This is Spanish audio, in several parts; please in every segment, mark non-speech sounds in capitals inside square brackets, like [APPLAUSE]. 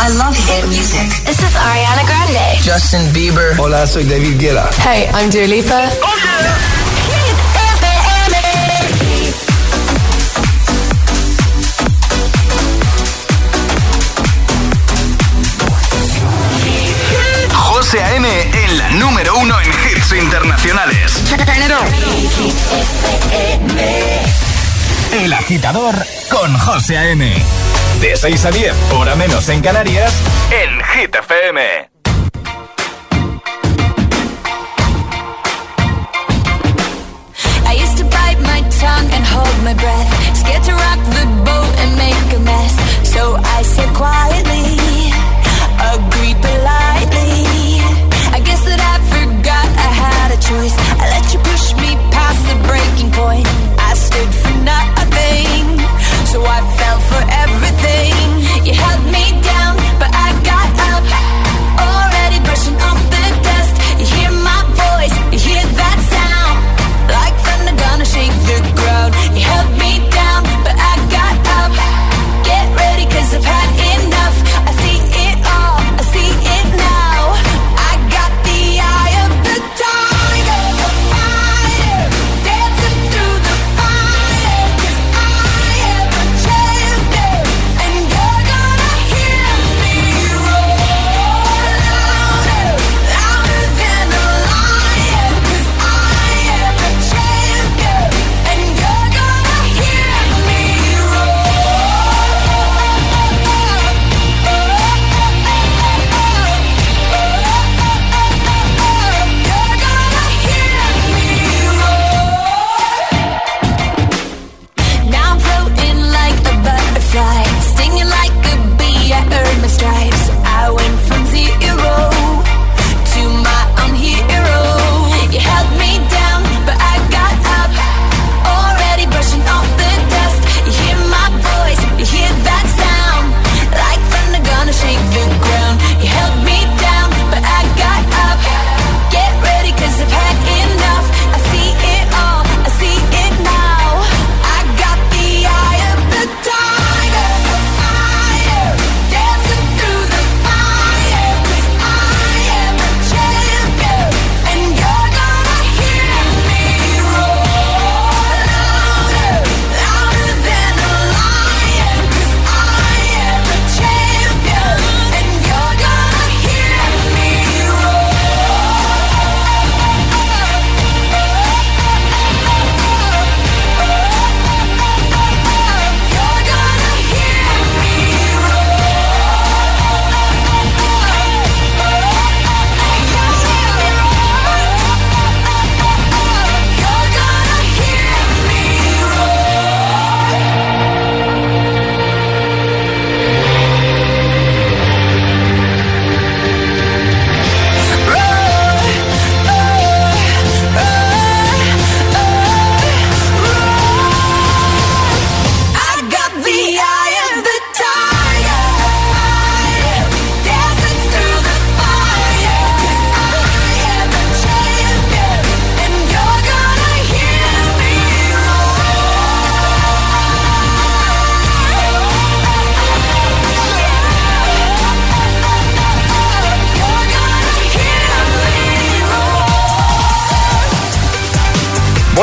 I love hit music. This is Ariana Grande. Justin Bieber. Hola, soy David Guetta. Hey, I'm Dua Lipa. José A.M. en la número uno en hits internacionales. El agitador con José A.M. De 6 a 10, hora menos en Canarias, en Hit FM. I used to bite my tongue and hold my breath. Scared to rock the boat and make a mess. So I said quietly,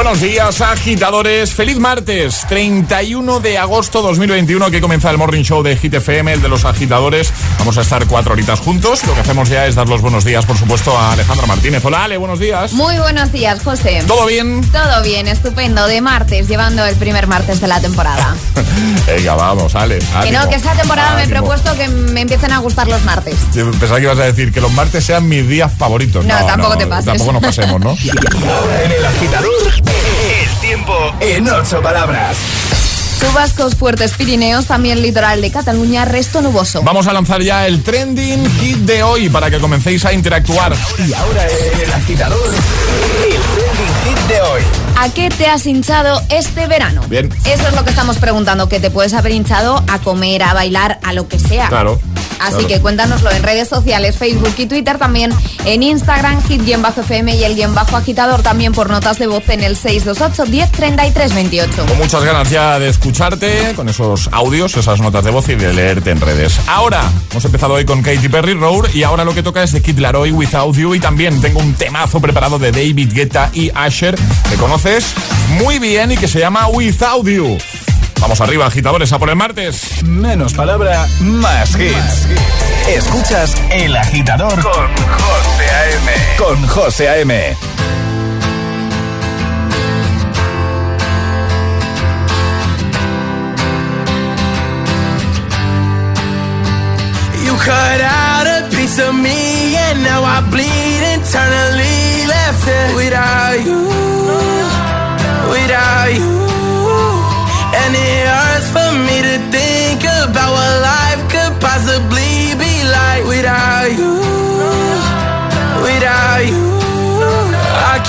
Buenos días, agitadores. Feliz martes, 31 de agosto 2021, que comienza el Morning Show de Hit FM, el de los agitadores. Vamos a estar cuatro horitas juntos. Lo que hacemos ya es dar los buenos días, por supuesto, a Alejandra Martínez. Hola, Ale, buenos días. Muy buenos días, José. ¿Todo bien? Todo bien, estupendo. De martes, llevando el primer martes de la temporada. [LAUGHS] Venga, vamos, Ale. que no, que esta temporada me he propuesto que me empiecen a gustar los martes. Yo Pensaba que ibas a decir que los martes sean mis días favoritos. No, tampoco te pases. Tampoco nos pasemos, ¿no? Ahora [LAUGHS] en el agitador, tiempo en ocho palabras. Chubascos fuertes Pirineos, también litoral de Cataluña, resto nuboso. Vamos a lanzar ya el trending hit de hoy para que comencéis a interactuar. Y ahora el agitador, el trending hit de hoy. ¿A qué te has hinchado este verano? Bien. Eso es lo que estamos preguntando, que te puedes haber hinchado a comer, a bailar, a lo que sea. Claro. Así que cuéntanoslo en redes sociales, Facebook y Twitter, también en Instagram, hit-fm y el guion bajo agitador también por notas de voz en el 628 10 33 28. Con muchas ganas ya de escucharte con esos audios, esas notas de voz y de leerte en redes. Ahora, hemos empezado hoy con Katy Perry Road y ahora lo que toca es de Kid Laroi Without You y también tengo un temazo preparado de David Guetta y Asher que conoces muy bien y que se llama Without You. Vamos arriba, agitadores, a por el martes. Menos palabra, más hits. Escuchas El Agitador con José A.M. Con José A.M. You cut out a piece of me and now I bleed internally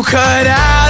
You cut out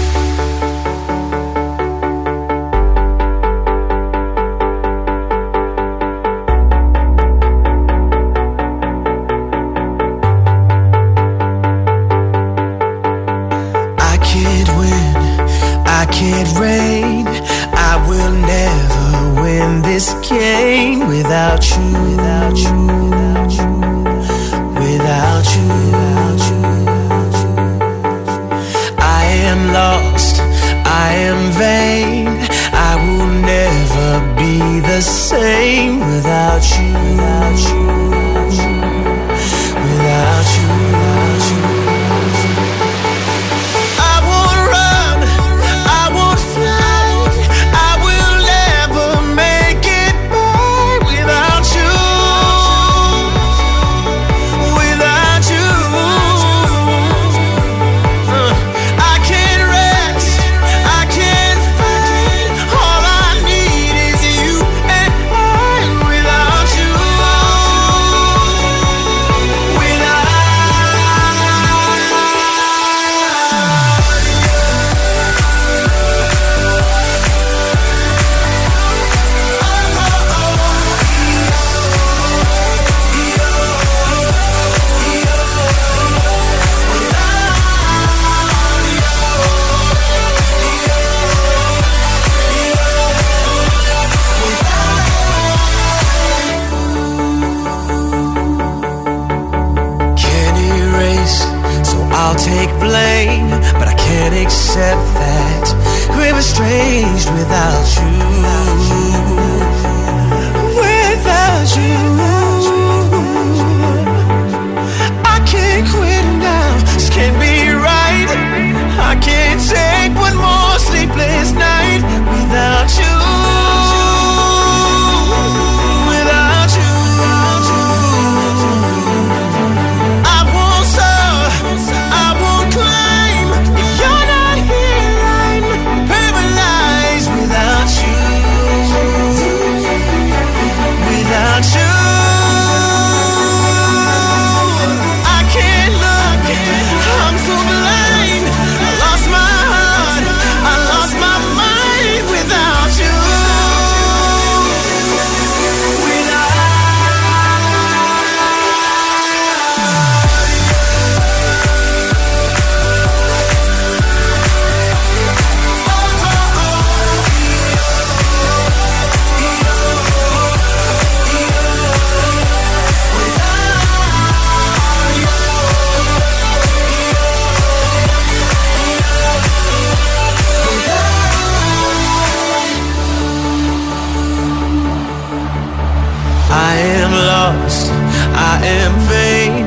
Am vain.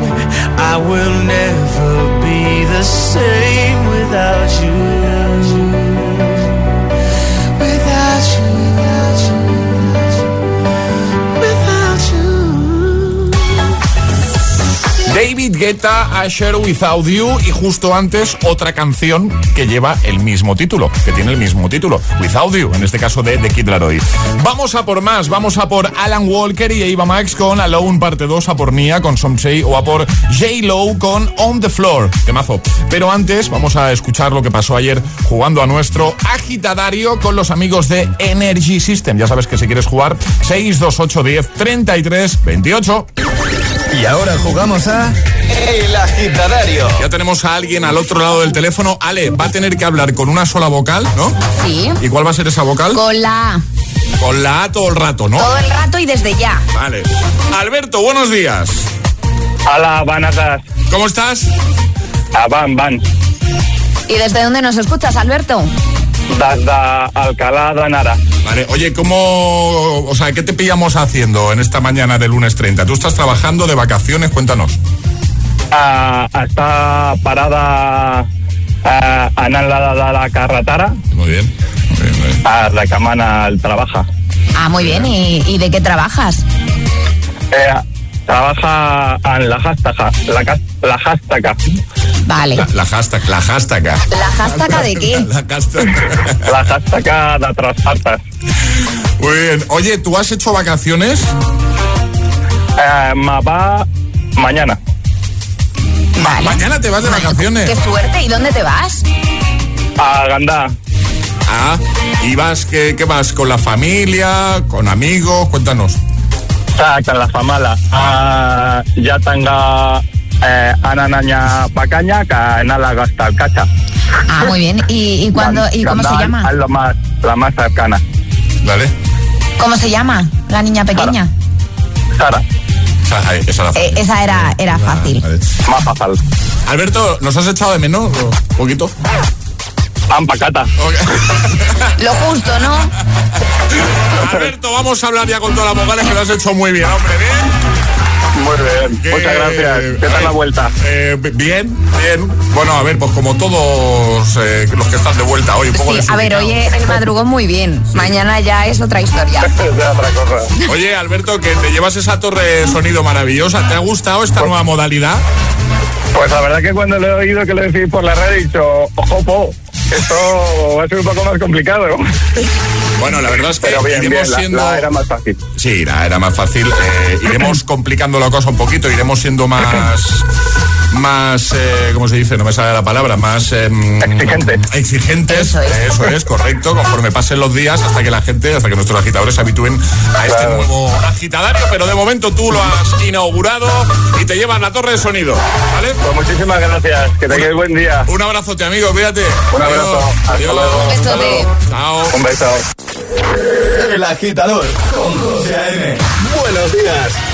I will never be the same without you. David Guetta, Asher Without You y justo antes otra canción que lleva el mismo título, que tiene el mismo título, Without You, en este caso de The Kid Laroi. Vamos a por más, vamos a por Alan Walker y Eva Max con Alone parte 2, a por Nia con Somsei o a por J. Lo con On the Floor, temazo. Pero antes vamos a escuchar lo que pasó ayer jugando a nuestro agitadario con los amigos de Energy System. Ya sabes que si quieres jugar, 628 10 33 28. Y ahora jugamos a El Agitadario. Ya tenemos a alguien al otro lado del teléfono. Ale, va a tener que hablar con una sola vocal, ¿no? Sí. ¿Y cuál va a ser esa vocal? Con la A. Con la A todo el rato, ¿no? Todo el rato y desde ya. Vale. Alberto, buenos días. Hola, buenas tardes. ¿Cómo estás? Ah, van, van. ¿Y desde dónde nos escuchas, Alberto? Desde Alcalá de Nara. Vale, oye, ¿cómo, o sea, qué te pillamos haciendo en esta mañana de lunes 30? ¿Tú estás trabajando de vacaciones? Cuéntanos. Ah, està parada ah, anant la de la carretera Muy bien. Muy bien, muy bien. ah, reclamant el trabaja. Ah, muy bien. ¿Y, y de qué trabajas? Eh, trabaja en la hashtag, la, la hashtag, Vale. La, la hashtag, la hashtag. ¿La hashtag de qué? La hashtag. la hashtag de transportes. Muy bien. Oye, ¿tú has hecho vacaciones? Eh, me va mañana. Vale. Mañana te vas de vacaciones. Qué suerte. ¿Y dónde te vas? A Gandà. Ah, ¿y vas, qué, qué vas? ¿Con la familia? ¿Con amigos? Cuéntanos. Exacte, la famala. Tenga eh, Ana Naña Pacaña que anar la gasta al cacha. Ah, muy bien. ¿Y, y cuándo, y cómo se llama? Es la más, la más cercana. Vale. ¿Cómo se llama la niña pequeña? Sara, Esa, ahí, esa la Eh, esa era, era fácil. Vale. más fácil. Alberto, ¿nos has echado de menos? ¿Un poquito? Empacata. [LAUGHS] Lo justo, ¿no? Alberto, vamos a hablar ya con todas las vocales que lo has hecho muy bien, hombre. ¿Bien? Muy bien. ¿Qué- Muchas gracias. ¿Qué a tal la vuelta? eh, bien, bien. Bueno, a ver, pues como todos eh, los que están de vuelta hoy, un poco Sí, a ver, hoy el madrugón muy bien. Mañana ya es otra historia. [LAUGHS] Otra cosa. Oye, Alberto, que te llevas esa torre de sonido maravillosa. ¿Te ha gustado esta nueva modalidad? Pues la verdad que cuando lo he oído que lo decís por la red he dicho, ojo, po, esto va a ser un poco más complicado. Bueno, la verdad es que Pero bien, iremos bien, la, siendo... la era más fácil. Sí, era, era más fácil. eh, iremos complicando la cosa un poquito, iremos siendo más. Más, eh, ¿cómo se dice? No me sale la palabra, más... em, Exigentes. Exigentes, Eso es. eso es, correcto, conforme pasen los días hasta que la gente, hasta que nuestros agitadores se habitúen a este Claro. nuevo agitadario, pero de momento tú lo has inaugurado y te llevas la torre de sonido, ¿vale? Pues muchísimas gracias. Que tengáis buen día. Un abrazote, amigo, cuídate. Un abrazo. Hasta Adiós. luego. Un. Chao. Un beso. El Agitador con José A.M. Buenos días.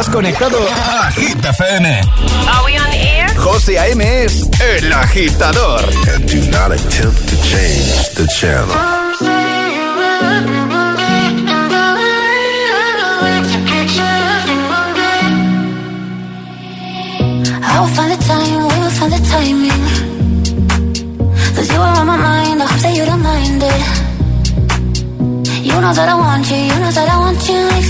Estás conectado a Hit FM. Are we on air? José A.M. es el agitador. And do not attempt to change the channel. I will find the time, we will find the timing. Cause you are on my mind, I hope that you don't mind it. You know that I want you, you know that I want you.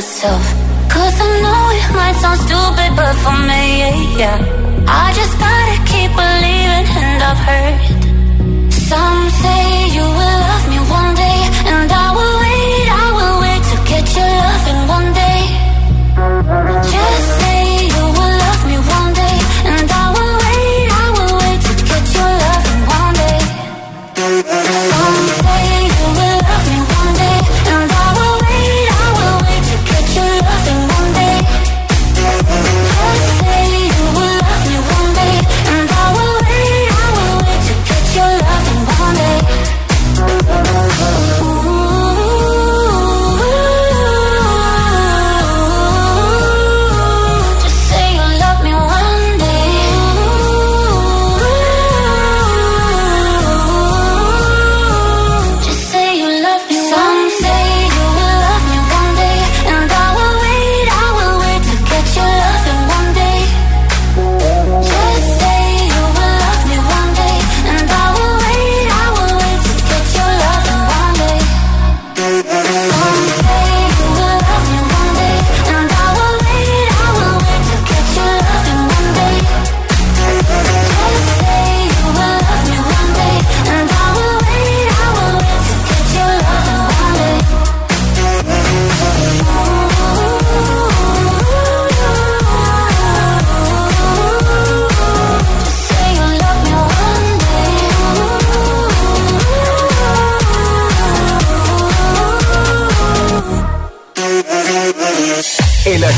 myself.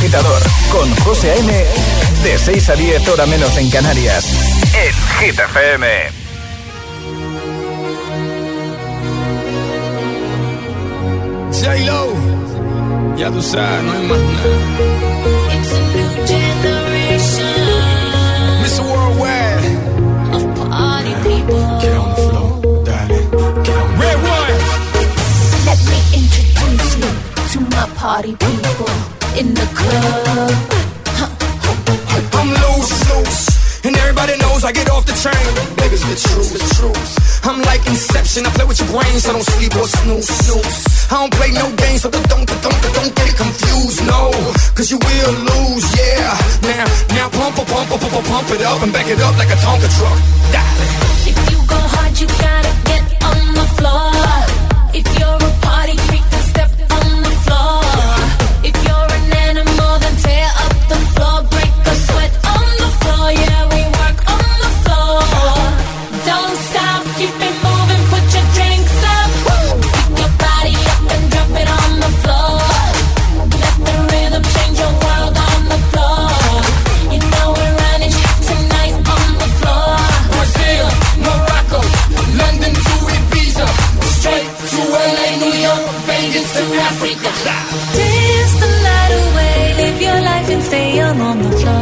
Agitador, con José A.M. De 6 a 10, hora menos en Canarias. En Hit FM. J-Lo, ya tú sabes, no hay más nada. It's a new generation Mr. Worldwide, of party people. get on the floor, darling, get on. Red one. Let me introduce you to my party people in the club. I'm loose, loose. And everybody knows I get off the train. Baby's the truth, the truth. I'm like Inception. I play with your brains. I don't sleep or snooze, snooze. I don't play no games, so don't, don't, don't, don't get it confused. No, cause you will lose, yeah. Now, now pump, pump, pump, pump, pump, it up and back it up like a Tonka truck. If you go hard, you gotta get on the floor. If you're a party freak, tear up the floor. Break a sweat on the floor. Yeah, on the floor.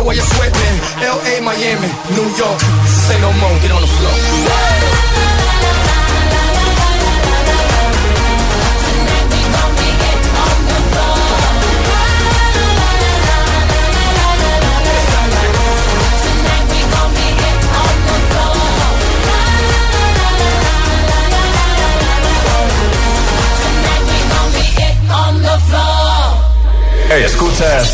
Keith, but I see the way you sweat me. L.A., Miami, New York. Say no more, get on the floor.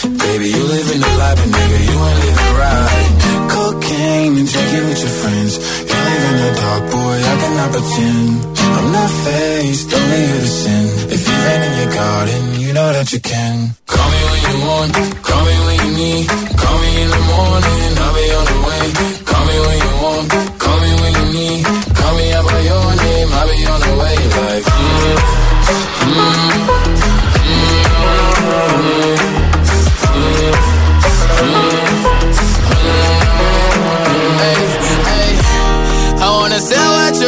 Baby, you living the life, but nigga, you ain't living right. Cocaine and drinking with your friends. You live in the dark, boy, I cannot pretend. I'm not faced, only here to sin. If you've been in your garden, you know that you can. Call me when you want, call me when you need. Call me in the morning, I'll be on the way. Call me when you want, call me when you need. Call me out by your name, I'll be on the way. Like, mm,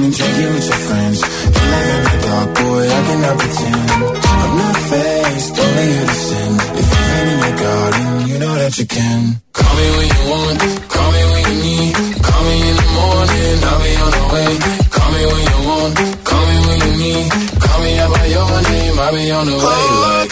And drinking with your friends. You live in the dark, boy, I cannot pretend. I'm not faced, only here to sin. If you've been in your garden, you know that you can. Call me when you want, call me when you need. Call me in the morning, I'll be on the way. Call me when you want, call me when you need. Call me out by your name, I'll be on the way. Oh,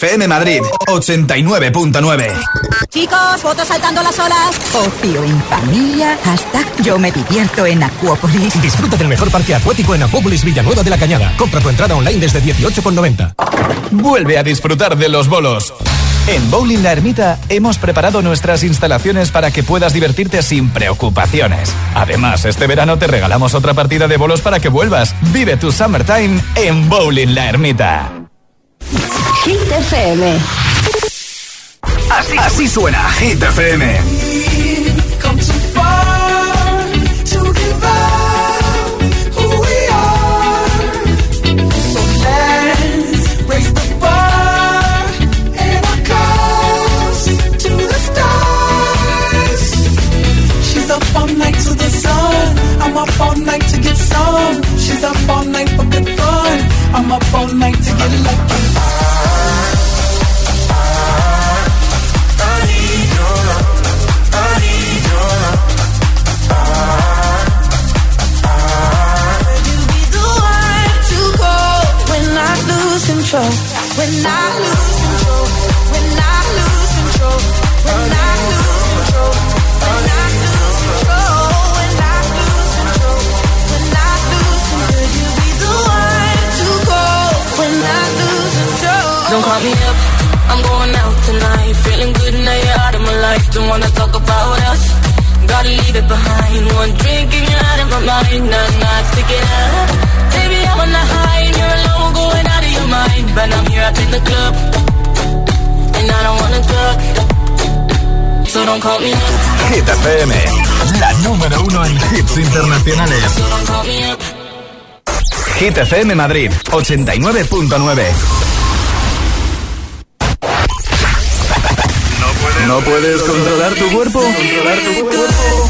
FM. Madrid, 89.9. Chicos, fotos saltando las olas. Ocio en familia. Hashtag yo me divierto en Acuópolis. Disfruta del mejor parque acuático en Acuópolis Villanueva de la Cañada. Compra tu entrada online desde 18,90. Vuelve a disfrutar de los bolos. En Bowling La Ermita hemos preparado nuestras instalaciones para que puedas divertirte sin preocupaciones. Además, este verano te regalamos otra partida de bolos para que vuelvas. Vive tu summertime en Bowling La Ermita. Hit FM. Así, suena Hit FM. Leave it behind. One drink and you're out of my mind. Not, not to get up. Baby, I'm on the high and you're alone, going out of your mind. But I'm here up in the club, and I don't wanna talk. So don't call me up. Hit FM, la número uno en hits internacionales. So don't call me up. Hit FM Madrid, 89.9. ¿No puedes controlar tu cuerpo? Controlar tu cuerpo.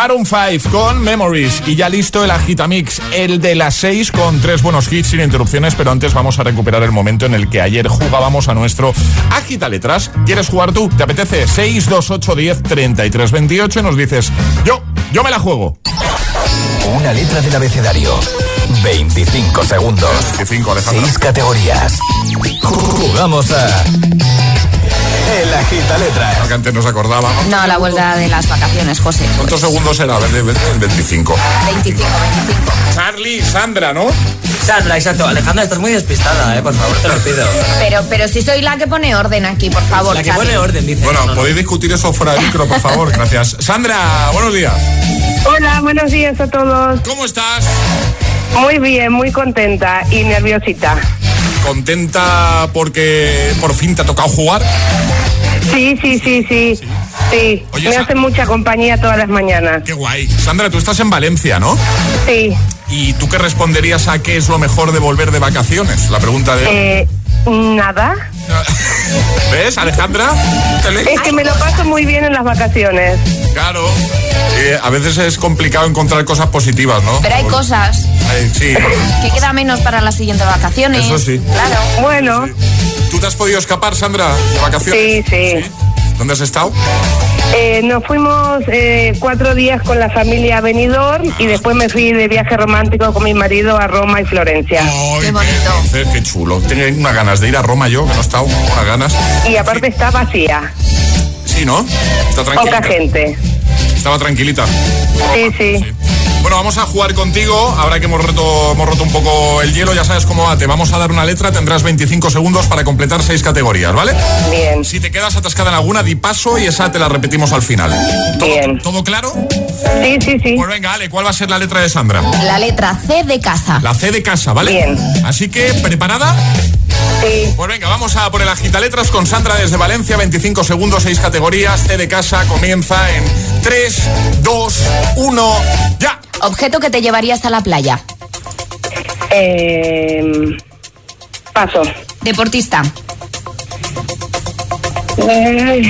Maroon 5 con Memories y ya listo el Agitamix, el de las 6 con tres buenos hits sin interrupciones, pero antes vamos a recuperar el momento en el que ayer jugábamos a nuestro Agita Letras. ¿Quieres jugar tú? ¿Te apetece? 628 10 33 28 y nos dices, yo, yo me la juego. Una letra del abecedario. 25 segundos. 25, Alejandro. 6 categorías. Jugamos a. El agita letras. Que antes nos acordábamos. No, la vuelta de las vacaciones, José. ¿Cuántos segundos era? A ver, de- de- 25. 25, 25. Charlie, Sandra, ¿no? Sandra, exacto. Alejandra, estás muy despistada, ¿eh? Por favor, te lo pido. Pero, pero si soy la que pone orden aquí, por favor. La que Charlie. pone orden, dice. Bueno, No, no, no. podéis discutir eso fuera del micro, por favor. [LAUGHS] Gracias. Sandra, buenos días. Hola, buenos días a todos. ¿Cómo estás? Muy bien, muy contenta y nerviosita. ¿Contenta porque por fin te ha tocado jugar? Sí, sí, sí, sí. Sí, Oye, me hace mucha compañía todas las mañanas. Qué guay. Sandra, tú estás en Valencia, ¿no? Sí. ¿Y tú qué responderías a qué es lo mejor de volver de vacaciones? La pregunta de... Eh, nada. [LAUGHS] ¿Ves, Alejandra? Es que me lo paso muy bien en las vacaciones. Claro. Eh, a veces es complicado encontrar cosas positivas, ¿no? Pero hay cosas sí. que queda menos para las siguientes vacaciones. Eso sí. Claro. Bueno, ¿Tú te has podido escapar, Sandra, de vacaciones? sí, sí. ¿Dónde has estado? Eh, nos fuimos eh, cuatro días con la familia a Benidorm y después me fui de viaje romántico con mi marido a Roma y Florencia. Ay, Qué bonito. Qué, qué chulo. Tenía unas ganas de ir a Roma yo, que no he estado, unas ganas. Y aparte está vacía, Sí, ¿no? Está tranquilita. poca gente. Estaba tranquilita. Sí, sí. Bueno, vamos a jugar contigo. Ahora que hemos roto, hemos roto un poco el hielo, ya sabes cómo va. Te vamos a dar una letra, tendrás 25 segundos para completar seis categorías, ¿vale? Bien, Si te quedas atascada en alguna, di paso y esa te la repetimos al final. ¿Todo, Bien. ¿todo claro? sí, sí, sí. Pues venga, Ale, ¿cuál va a ser la letra de Sandra? La letra C de casa. La C de casa, ¿vale? Bien. Así que, ¿preparada? Sí. Pues venga, vamos a por el agitaletras con Sandra desde Valencia, 25 segundos, 6 categorías, C de casa, comienza en 3, 2, 1, ya. Objeto que te llevarías a la playa. Eh, paso. Deportista. Eh,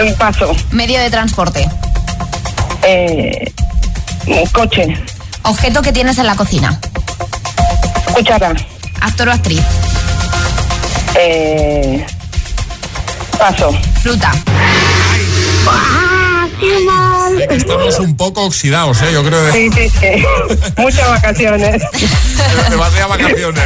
eh, paso. Medio de transporte. Eh, coche. Objeto que tienes en la cocina. Cuchara. Actor o actriz. Eh, paso. Fruta. Eh, Estamos un poco oxidados, ¿eh? Yo creo de, Sí, sí, sí. [LAUGHS] Muchas vacaciones. de demasiadas vacaciones.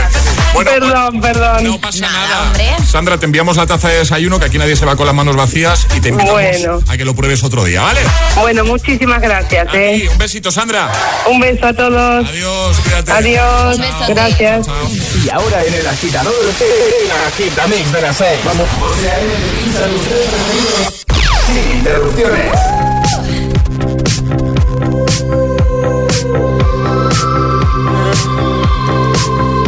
Perdón, pues, perdón. No pasa nada. Sandra, te enviamos la taza de desayuno, que aquí nadie se va con las manos vacías y te invitamos a que lo pruebes otro día, ¿vale? Bueno, muchísimas gracias. Eh. Ti, un besito, Sandra. Un beso a todos. Adiós, cuídate. Adiós. Un beso gracias. Chao. Y ahora en el agitador, agita mix de las seis. Vamos. Sin interrupciones. Thank you.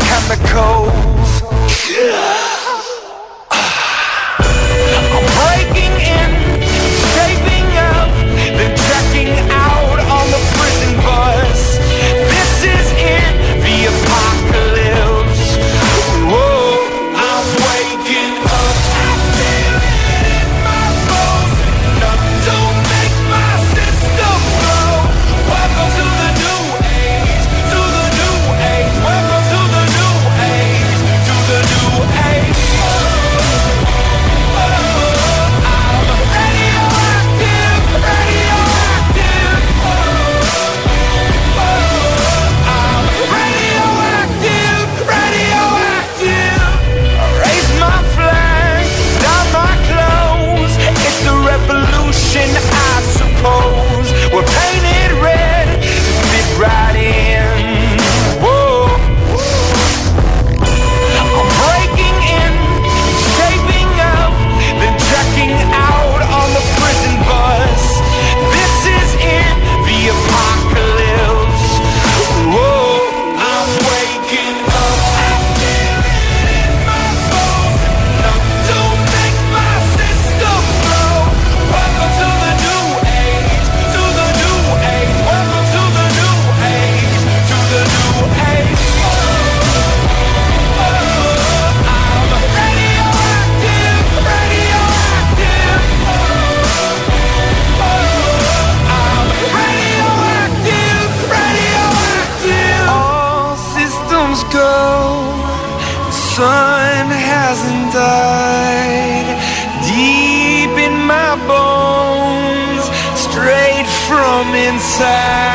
chemical. Go. The sun hasn't died Deep in my bones Straight from inside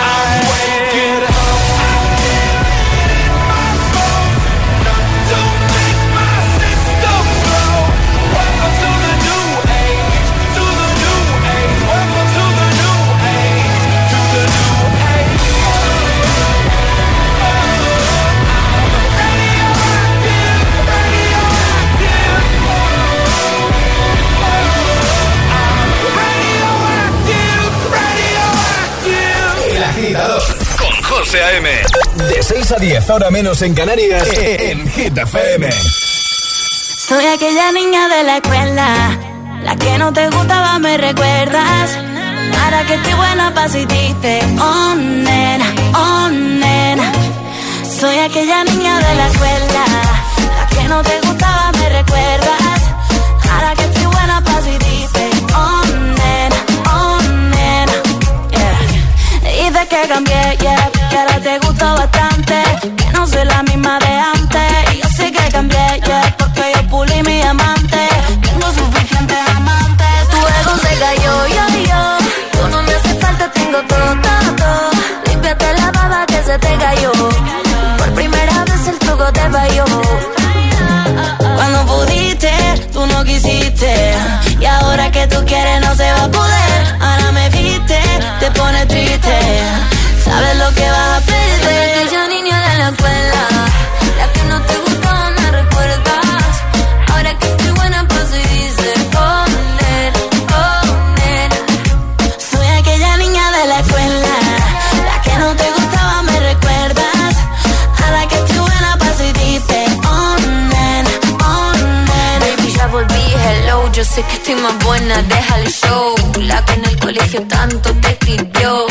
José A.M. De 6 a 10, ahora menos en Canarias, en Hit FM. Soy aquella niña de la escuela, la que no te gustaba, me recuerdas. Para que estoy buena pa' si dice, oh nena, oh nena. Soy aquella niña de la escuela, la que no te gustaba, me recuerdas. Ahora que estoy buena pa' si dice, oh nena, oh nena. Yeah. Dices que cambié, yeah, ahora te gusto bastante. Que no soy la misma de antes. Y yo sé que cambié, yeah, porque yo pulí mi amante. Tengo suficientes amantes. Tu ego se cayó, yo, yo. Tú no me hace falta, tengo todo, todo, todo. Límpiate la baba que se te cayó. Por primera vez el truco te falló. Cuando pudiste, tú no quisiste. Y ahora que tú quieres no se va a poder. Ahora me viste, te pone triste. Sabes lo que vas a perder. Aquella niña de la escuela, la que no te gustaba, me recuerdas. Ahora que estoy buena, paso y dice, oh, nena. Soy aquella niña de la escuela, la que no te gustaba, me recuerdas. Ahora que estoy buena, paso y dice, oh, nena, oh. Baby, ya volví, hello, yo sé que estoy más buena, deja el show. La que en el colegio tanto te escribió.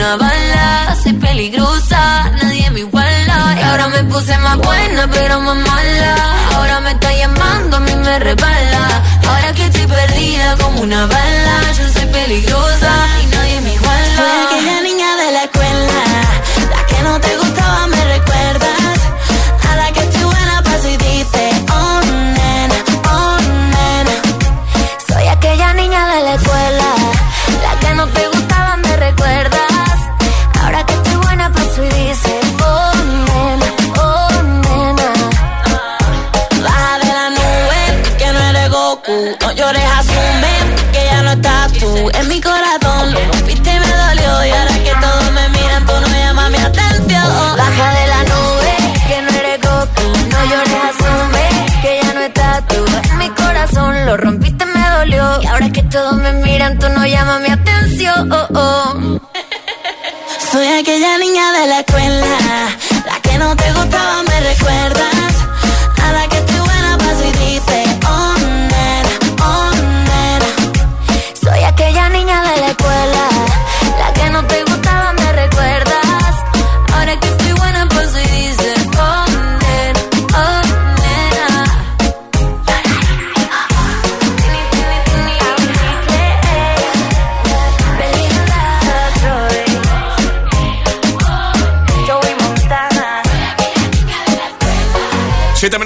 Una bala. Soy peligrosa, nadie me iguala. Ahora me puse más buena, pero más mala. Ahora me está llamando, a mí me resbala. Ahora que estoy perdida como una bala. Yo soy peligrosa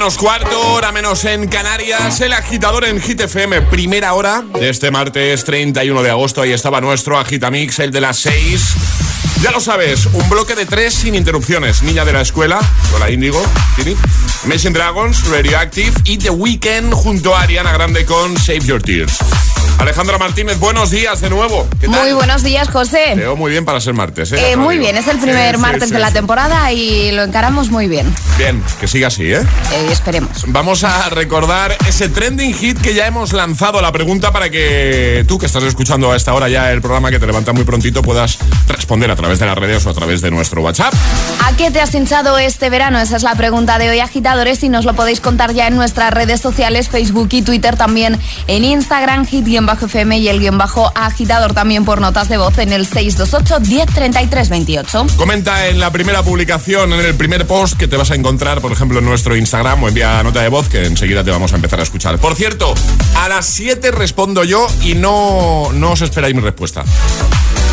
menos cuarto, hora menos en Canarias, el agitador en Hit FM, primera hora de este martes 31 de agosto. Ahí estaba nuestro agitamix, el de las 6. Ya lo sabes, un bloque de tres sin interrupciones. Niña de la escuela, hola Índigo, Tini. Imagine Dragons, Radioactive y The Weeknd junto a Ariana Grande con Save Your Tears. Alejandra Martínez, buenos días de nuevo. ¿Qué tal? Muy buenos días, Te José. veo muy bien para ser martes, ¿eh? Eh, te muy bien, es el primer Sí, martes sí, de la temporada y lo encaramos muy bien. Bien, que siga así, ¿eh? Eh, esperemos. Vamos a recordar ese trending hit que ya hemos lanzado la pregunta para que tú que estás escuchando a esta hora ya el programa que te levanta muy prontito puedas responder a través de las redes o a través de nuestro WhatsApp. ¿A qué te has hinchado este verano? Esa es la pregunta de hoy, agitadores, y nos lo podéis contar ya en nuestras redes sociales, Facebook y Twitter, también en Instagram, hit-fm y el guion bajo agitador también por notas de voz en el 628 1033 28. Comenta en la primera publicación, en el primer post que te vas a encontrar, por ejemplo, en nuestro Instagram o envía nota de voz que enseguida te vamos a empezar a escuchar. Por cierto, a las 7 respondo yo y no, no os esperáis mi respuesta.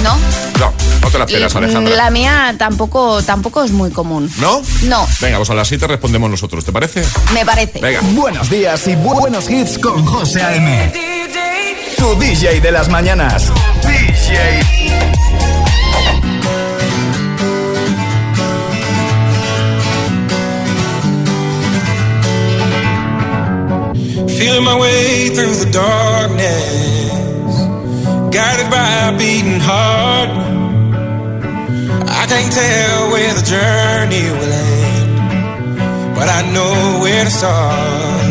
¿No? No, no te la Y, esperas, mm, Alejandra. la mía tampoco, tampoco es muy común. ¿No? No, Venga, pues a las 7 respondemos nosotros, ¿te parece? me parece. Venga. Buenos días y buenos hits con José A.M. Tu DJ de las mañanas. DJ. Feeling my way through the darkness, guided by a beating heart. I can't tell where the journey will end, but I know where to start.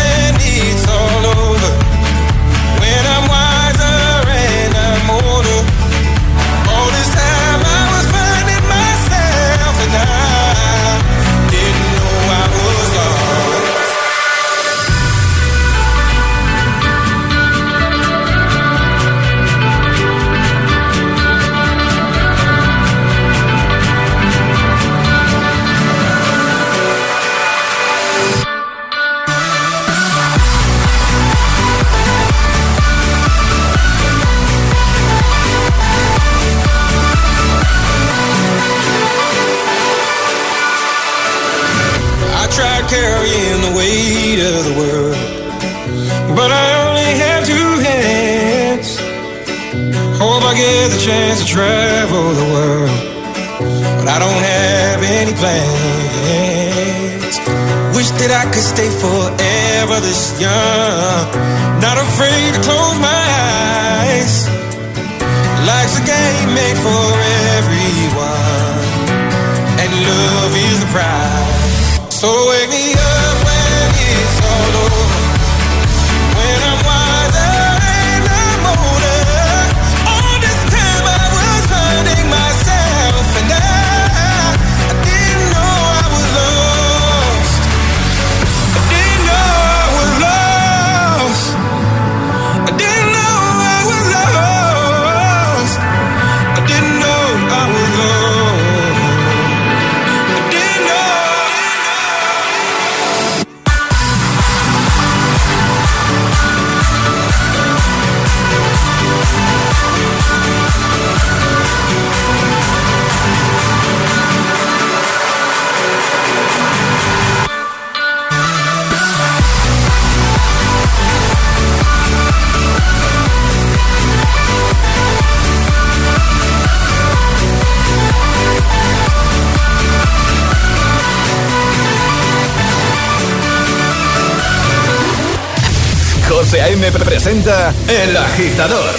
I get the chance to travel the world, but I don't have any plans. Wish that I could stay forever this young, not afraid to close my eyes. Life's a game made for everyone, and love is the prize. El Agitador.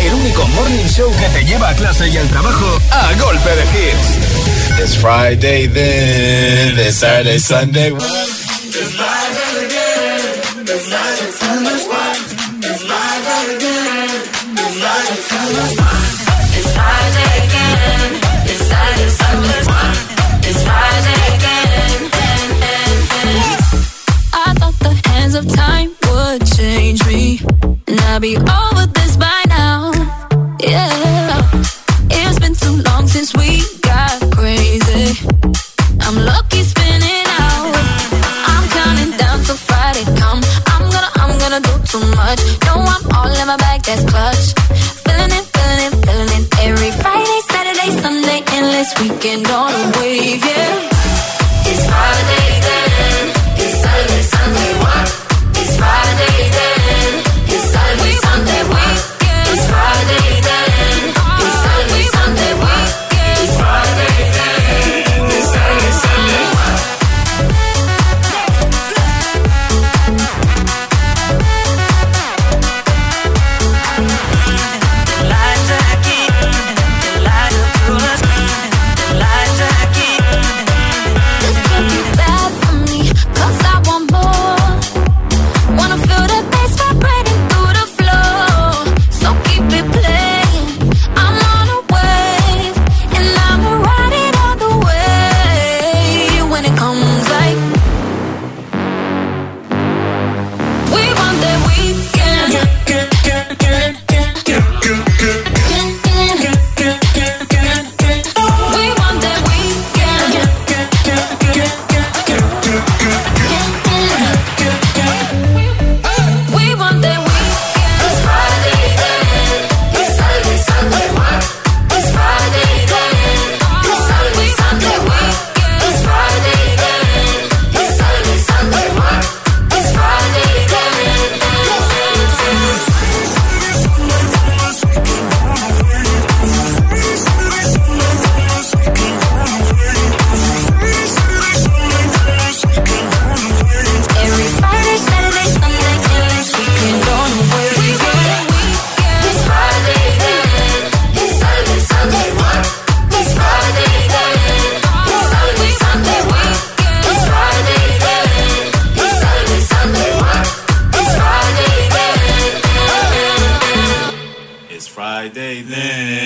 El único morning show que te lleva a clase y al trabajo a golpe de hits. It's Friday then, it's Saturday, Sunday.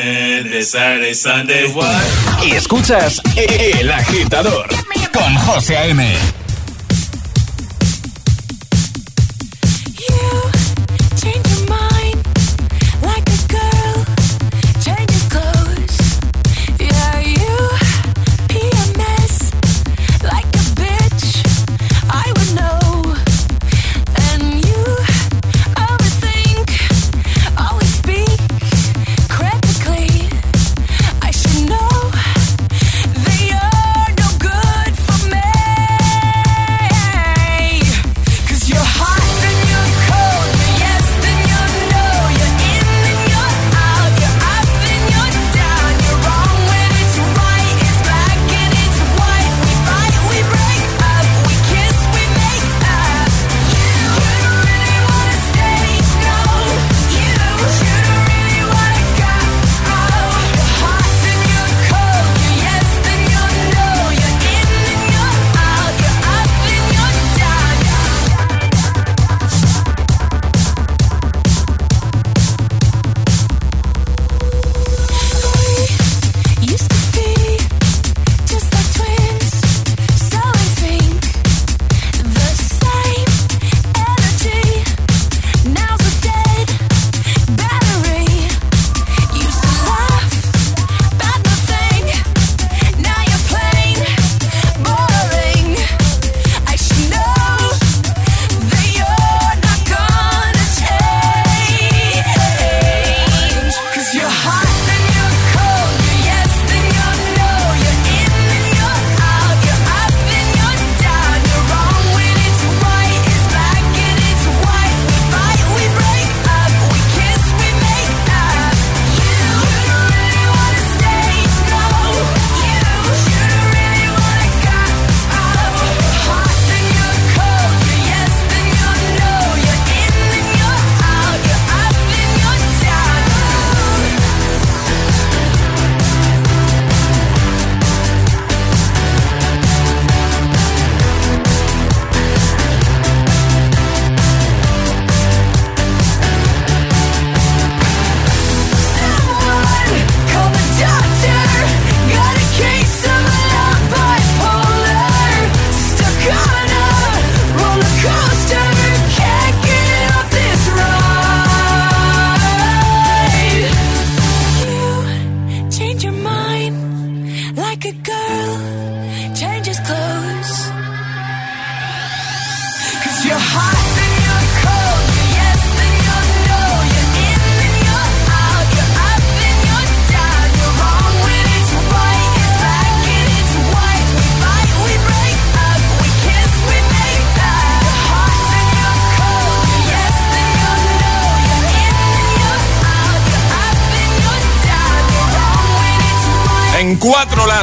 Saturday, Saturday, Sunday, what? Y escuchas El Agitador con José A.M.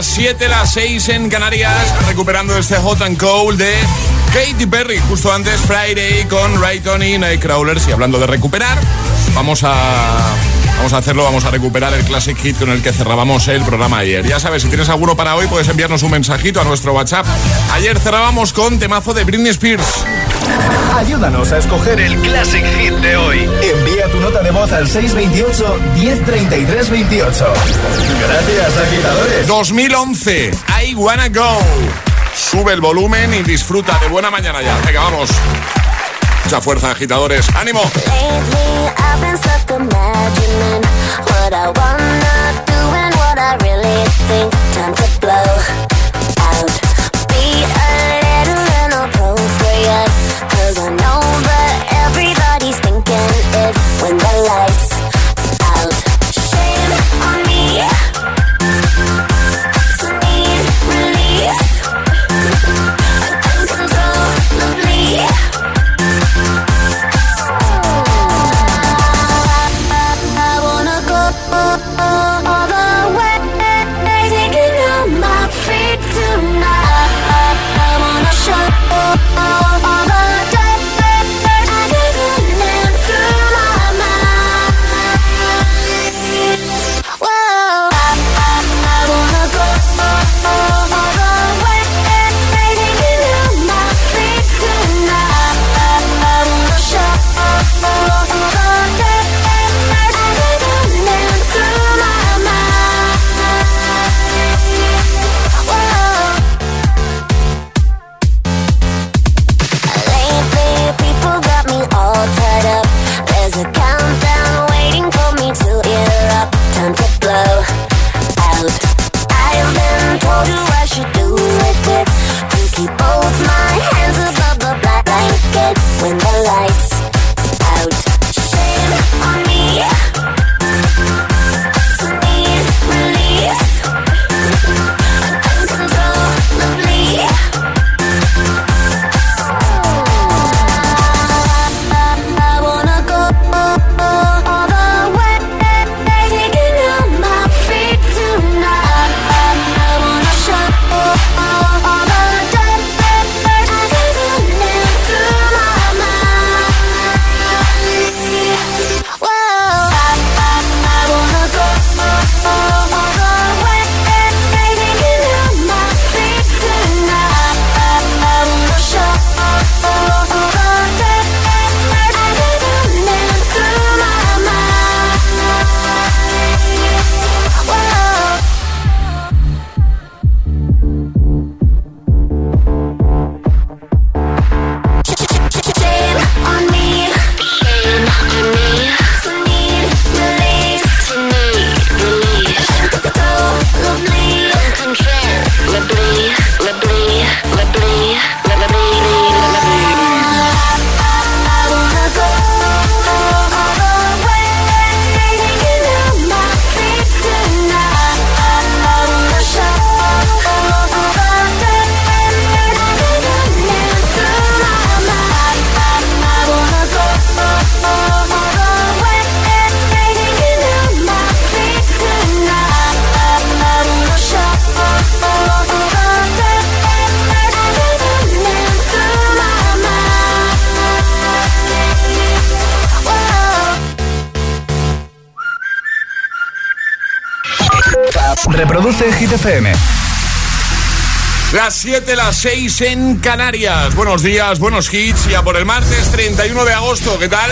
las 7, las 6 en Canarias, recuperando este hot and cold de Katy Perry. Justo antes, Friday con Rayton y Nightcrawlers. Y hablando de recuperar, vamos a Vamos a hacerlo, vamos a recuperar el Classic Hit con el que cerrábamos el programa ayer. Ya sabes, si tienes alguno para hoy, puedes enviarnos un mensajito a nuestro WhatsApp. Ayer cerrábamos con temazo de Britney Spears. Ayúdanos a escoger el Classic Hit de hoy. Envía tu nota de voz al 628 1033 28. Gracias, agitadores. 2011, I Wanna Go. Sube el volumen y disfruta de buena mañana ya. Venga, vamos. Mucha fuerza, agitadores. ¡Ánimo! All the way, taking on my feet tonight. FM. Las 7, las 6 en Canarias. Buenos días, buenos hits. Ya por el martes 31 de agosto, ¿qué tal?